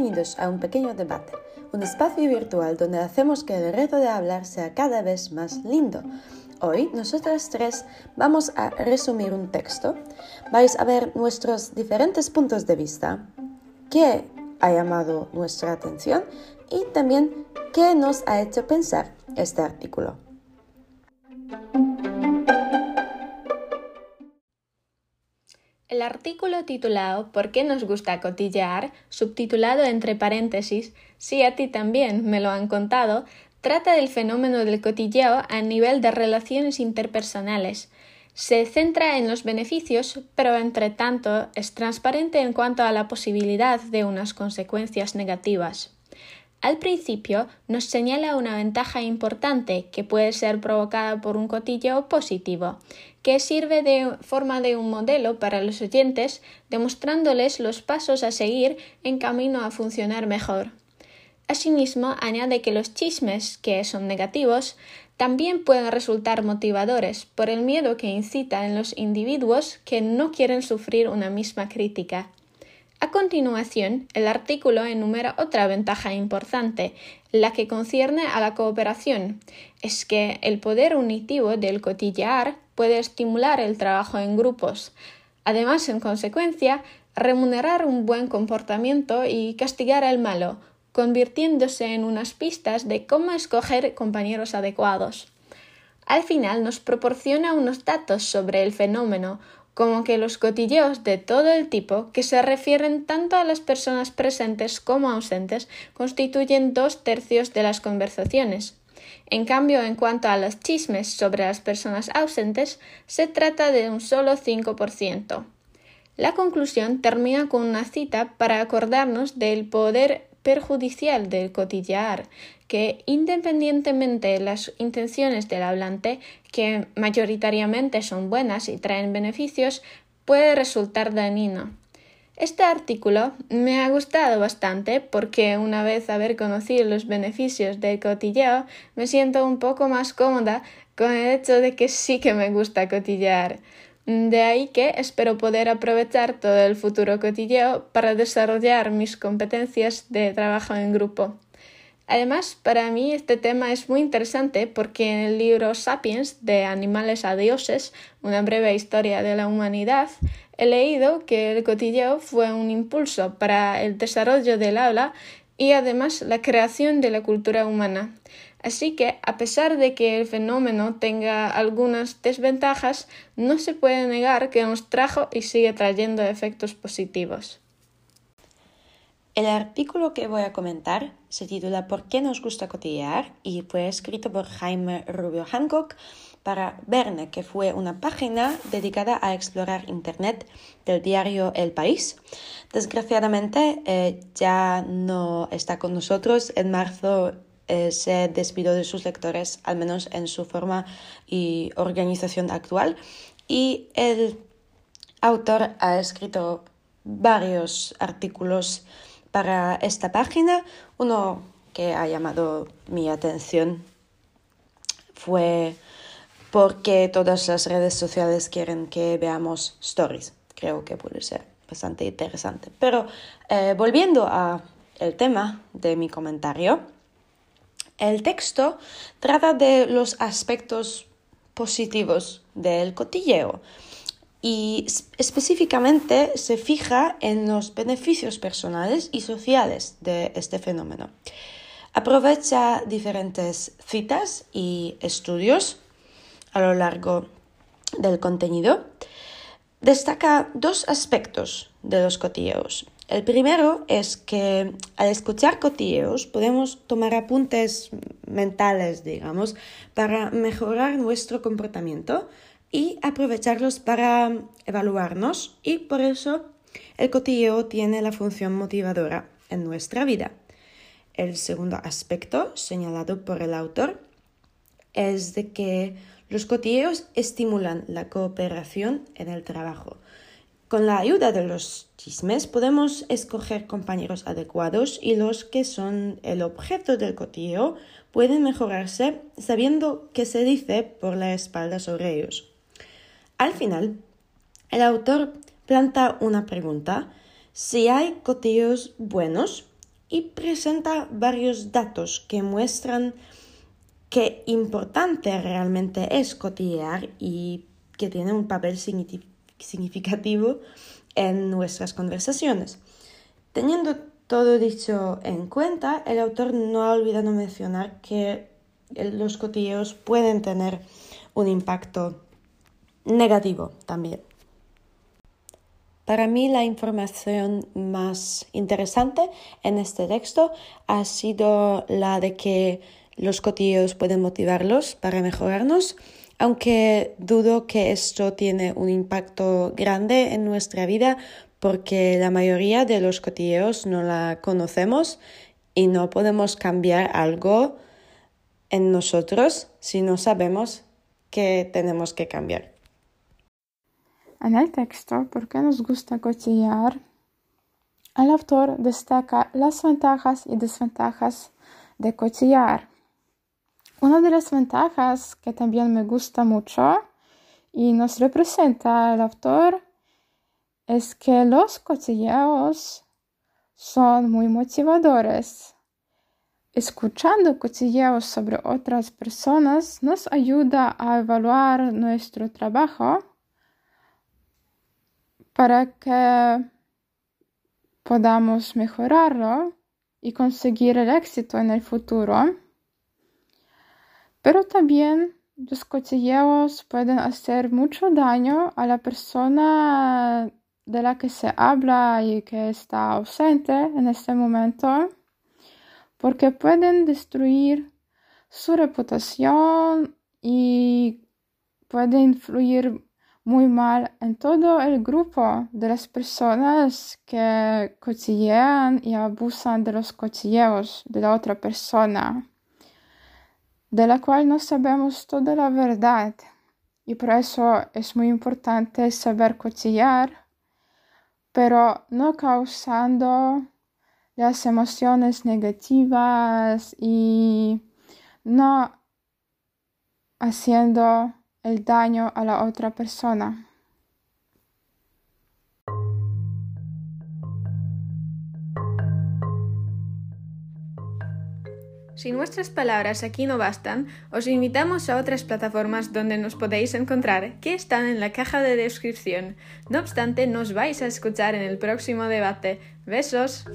Bienvenidos a un pequeño debate, un espacio virtual donde hacemos que el reto de hablar sea cada vez más lindo. Hoy nosotras tres vamos a resumir un texto, vais a ver nuestros diferentes puntos de vista, qué ha llamado nuestra atención y también qué nos ha hecho pensar este artículo. El artículo titulado ¿Por qué nos gusta cotillear? subtitulado entre paréntesis Si a ti también me lo han contado, trata del fenómeno del cotilleo a nivel de relaciones interpersonales. Se centra en los beneficios, pero entre tanto es transparente en cuanto a la posibilidad de unas consecuencias negativas. Al principio nos señala una ventaja importante que puede ser provocada por un cotilleo positivo, que sirve de forma de un modelo para los oyentes, demostrándoles los pasos a seguir en camino a funcionar mejor. Asimismo, añade que los chismes, que son negativos, también pueden resultar motivadores por el miedo que incita en los individuos que no quieren sufrir una misma crítica. A continuación, el artículo enumera otra ventaja importante, la que concierne a la cooperación. Es que el poder unitivo del cotillear puede estimular el trabajo en grupos. Además, en consecuencia, remunerar un buen comportamiento y castigar al malo, convirtiéndose en unas pistas de cómo escoger compañeros adecuados. Al final nos proporciona unos datos sobre el fenómeno, como que los cotilleos de todo el tipo, que se refieren tanto a las personas presentes como ausentes, constituyen dos tercios de las conversaciones. En cambio, en cuanto a los chismes sobre las personas ausentes, se trata de un solo 5%. La conclusión termina con una cita para acordarnos del poder perjudicial del cotillear, que independientemente de las intenciones del hablante, que mayoritariamente son buenas y traen beneficios, puede resultar dañino. Este artículo me ha gustado bastante porque una vez haber conocido los beneficios del cotilleo me siento un poco más cómoda con el hecho de que sí que me gusta cotillear. De ahí que espero poder aprovechar todo el futuro cotilleo para desarrollar mis competencias de trabajo en grupo. Además, para mí este tema es muy interesante porque en el libro Sapiens de Animales a Dioses, una breve historia de la humanidad, he leído que el cotilleo fue un impulso para el desarrollo del habla y además la creación de la cultura humana. Así que, a pesar de que el fenómeno tenga algunas desventajas, no se puede negar que nos trajo y sigue trayendo efectos positivos. El artículo que voy a comentar se titula ¿Por qué nos gusta cotillear? y fue escrito por Jaime Rubio Hancock para Verne, que fue una página dedicada a explorar Internet del diario El País. Desgraciadamente eh, ya no está con nosotros. En marzo eh, se despidió de sus lectores, al menos en su forma y organización actual. Y el autor ha escrito varios artículos para esta página. Uno que ha llamado mi atención fue porque todas las redes sociales quieren que veamos stories. Creo que puede ser bastante interesante. Pero eh, volviendo al tema de mi comentario, el texto trata de los aspectos positivos del cotilleo y específicamente se fija en los beneficios personales y sociales de este fenómeno. Aprovecha diferentes citas y estudios a lo largo del contenido. Destaca dos aspectos de los cotilleos. El primero es que al escuchar cotilleos podemos tomar apuntes mentales, digamos, para mejorar nuestro comportamiento y aprovecharlos para evaluarnos y por eso el cotilleo tiene la función motivadora en nuestra vida. El segundo aspecto señalado por el autor es de que los cotilleos estimulan la cooperación en el trabajo. Con la ayuda de los chismes podemos escoger compañeros adecuados y los que son el objeto del cotilleo pueden mejorarse sabiendo qué se dice por la espalda sobre ellos. Al final, el autor planta una pregunta. Si hay cotilleos buenos, y presenta varios datos que muestran qué importante realmente es cotillear y que tiene un papel significativo en nuestras conversaciones. Teniendo todo dicho en cuenta, el autor no ha olvidado mencionar que los cotilleos pueden tener un impacto negativo también. Para mí la información más interesante en este texto ha sido la de que los cotilleos pueden motivarlos para mejorarnos, aunque dudo que esto tiene un impacto grande en nuestra vida porque la mayoría de los cotilleos no la conocemos y no podemos cambiar algo en nosotros si no sabemos que tenemos que cambiar. En el texto, ¿por qué nos gusta cotillear? El autor destaca las ventajas y desventajas de cotillear. Una de las ventajas que también me gusta mucho y nos representa el autor es que los cotilleos son muy motivadores. Escuchando cotilleos sobre otras personas nos ayuda a evaluar nuestro trabajo para que podamos mejorarlo y conseguir el éxito en el futuro. Pero también los cotilleos pueden hacer mucho daño a la persona de la que se habla y que está ausente en este momento, porque pueden destruir su reputación y pueden influir muy mal en todo el grupo de las personas que cotillean y abusan de los cotilleos de la otra persona, de la cual no sabemos toda la verdad. Y por eso es muy importante saber cotillear, pero no causando las emociones negativas y no haciendo el daño a la otra persona. Si nuestras palabras aquí no bastan, os invitamos a otras plataformas donde nos podéis encontrar, que están en la caja de descripción. No obstante, nos vais a escuchar en el próximo debate. Besos.